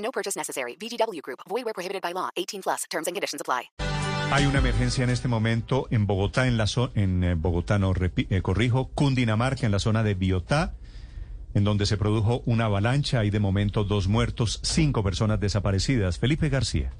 No purchase necessary. VGW Group. Void where prohibited by law. 18 plus. Terms and conditions apply. Hay una emergencia en este momento en Bogotá, en la zo- en eh, Bogotá, no eh, corrijo, Cundinamarca, en la zona de Biotá, en donde se produjo una avalancha. Hay de momento dos muertos, cinco personas desaparecidas. Felipe García.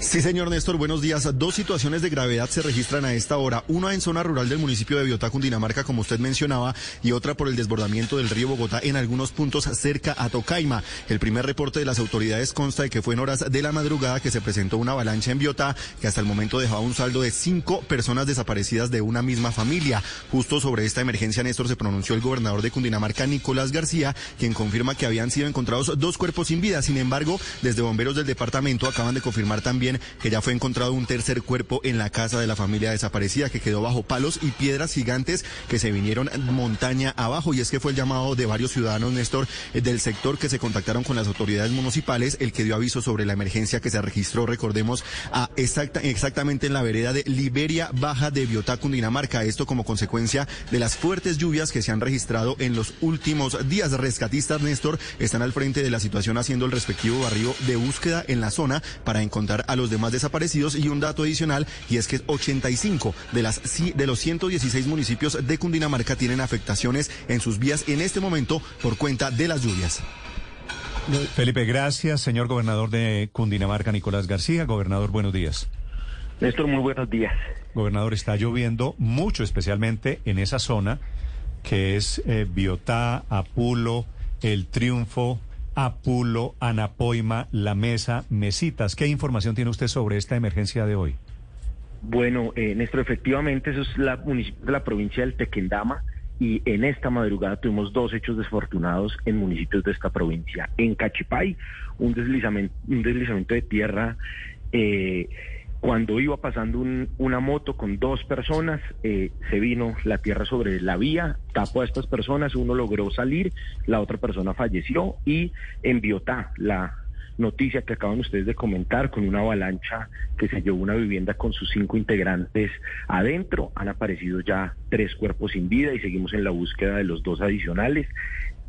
Sí, señor Néstor, buenos días. Dos situaciones de gravedad se registran a esta hora. Una en zona rural del municipio de Biotá, Cundinamarca, como usted mencionaba, y otra por el desbordamiento del río Bogotá en algunos puntos cerca a Tocaima. El primer reporte de las autoridades consta de que fue en horas de la madrugada que se presentó una avalancha en Biotá, que hasta el momento dejaba un saldo de cinco personas desaparecidas de una misma familia. Justo sobre esta emergencia, Néstor, se pronunció el gobernador de Cundinamarca, Nicolás García, quien confirma que habían sido encontrados dos cuerpos sin vida. Sin embargo, desde bomberos del departamento acaban de confirmar también que ya fue encontrado un tercer cuerpo en la casa de la familia desaparecida que quedó bajo palos y piedras gigantes que se vinieron montaña abajo. Y es que fue el llamado de varios ciudadanos, Néstor, eh, del sector que se contactaron con las autoridades municipales, el que dio aviso sobre la emergencia que se registró, recordemos, a exacta, exactamente en la vereda de Liberia Baja de Biotá, Cundinamarca. Esto como consecuencia de las fuertes lluvias que se han registrado en los últimos días. Rescatistas, Néstor, están al frente de la situación haciendo el respectivo barrio de búsqueda en la zona para encontrar a los demás desaparecidos y un dato adicional y es que 85 de las de los 116 municipios de Cundinamarca tienen afectaciones en sus vías en este momento por cuenta de las lluvias. Felipe, gracias. Señor gobernador de Cundinamarca, Nicolás García. Gobernador, buenos días. Néstor, muy buenos días. Gobernador, está lloviendo mucho, especialmente en esa zona que es eh, Biotá, Apulo, El Triunfo, Apulo, Anapoima, La Mesa, Mesitas. ¿Qué información tiene usted sobre esta emergencia de hoy? Bueno, eh, Néstor, efectivamente, eso es la de la provincia del Tequendama y en esta madrugada tuvimos dos hechos desafortunados en municipios de esta provincia. En Cachipay, un deslizamiento, un deslizamiento de tierra. eh, cuando iba pasando un- una moto con dos personas, eh, se vino la tierra sobre la vía, tapó a estas personas, uno logró salir, la otra persona falleció y en Biotá, la noticia que acaban ustedes de comentar con una avalancha que se llevó una vivienda con sus cinco integrantes adentro. Han aparecido ya tres cuerpos sin vida y seguimos en la búsqueda de los dos adicionales.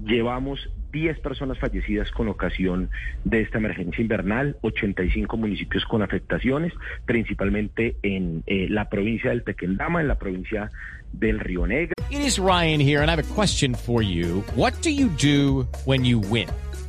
Llevamos 10 personas fallecidas con ocasión de esta emergencia invernal, 85 municipios con afectaciones, principalmente en eh, la provincia del Tequendama, en la provincia del Río Negro. It is Ryan here, and I have a question for you. What do you do when you win?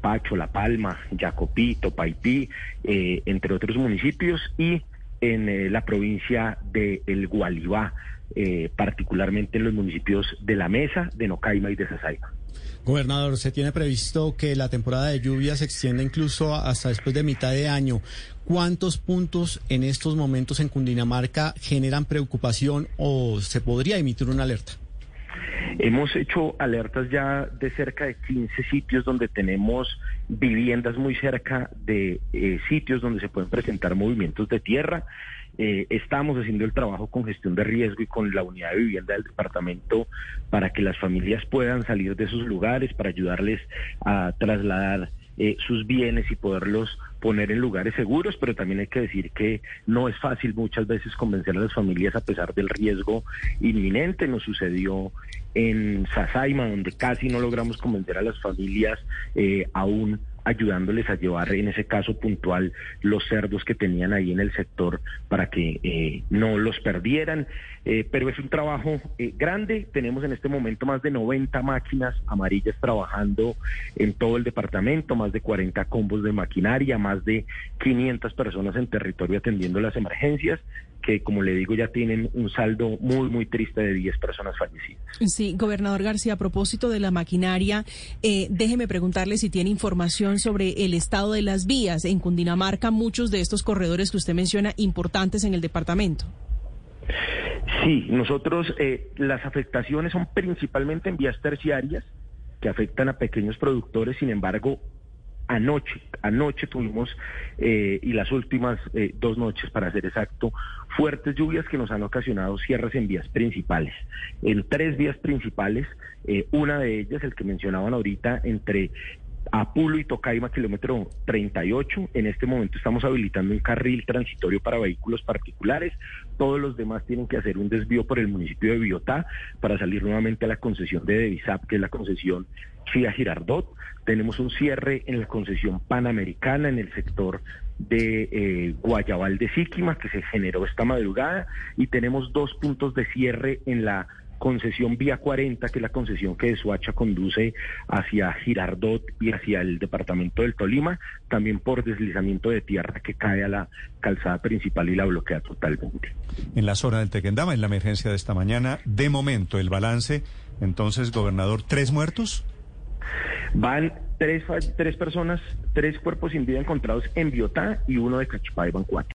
Pacho, La Palma, Jacopito, Paití, eh, entre otros municipios, y en eh, la provincia de El Gualibá, eh, particularmente en los municipios de La Mesa, de Nocaima y de Sasaiba. Gobernador, se tiene previsto que la temporada de lluvia se extienda incluso hasta después de mitad de año. ¿Cuántos puntos en estos momentos en Cundinamarca generan preocupación o se podría emitir una alerta? Hemos hecho alertas ya de cerca de 15 sitios donde tenemos viviendas muy cerca de eh, sitios donde se pueden presentar movimientos de tierra. Eh, estamos haciendo el trabajo con gestión de riesgo y con la unidad de vivienda del departamento para que las familias puedan salir de esos lugares, para ayudarles a trasladar eh, sus bienes y poderlos poner en lugares seguros, pero también hay que decir que no es fácil muchas veces convencer a las familias a pesar del riesgo inminente. Nos sucedió en Sasaima, donde casi no logramos convencer a las familias, eh, aún ayudándoles a llevar en ese caso puntual los cerdos que tenían ahí en el sector para que eh, no los perdieran. Eh, pero es un trabajo eh, grande. Tenemos en este momento más de 90 máquinas amarillas trabajando en todo el departamento, más de 40 combos de maquinaria, más de 500 personas en territorio atendiendo las emergencias que como le digo ya tienen un saldo muy muy triste de 10 personas fallecidas. Sí, gobernador García, a propósito de la maquinaria, eh, déjeme preguntarle si tiene información sobre el estado de las vías en Cundinamarca, muchos de estos corredores que usted menciona importantes en el departamento. Sí, nosotros eh, las afectaciones son principalmente en vías terciarias que afectan a pequeños productores, sin embargo, anoche, anoche tuvimos, eh, y las últimas eh, dos noches, para ser exacto, fuertes lluvias que nos han ocasionado cierres en vías principales. En tres vías principales, una de ellas, el que mencionaban ahorita, entre Apulo y Tocaima, kilómetro 38. En este momento estamos habilitando un carril transitorio para vehículos particulares. Todos los demás tienen que hacer un desvío por el municipio de Biotá para salir nuevamente a la concesión de Devisap, que es la concesión FIA Girardot. Tenemos un cierre en la concesión panamericana en el sector de eh, Guayabal de Síquima, que se generó esta madrugada. Y tenemos dos puntos de cierre en la concesión Vía 40, que es la concesión que de Suacha conduce hacia Girardot y hacia el departamento del Tolima, también por deslizamiento de tierra que cae a la calzada principal y la bloquea totalmente. En la zona del Tequendama, en la emergencia de esta mañana, de momento el balance, entonces, gobernador, ¿tres muertos? Van tres, tres personas, tres cuerpos sin vida encontrados en Biotá y uno de Cachipay, van cuatro.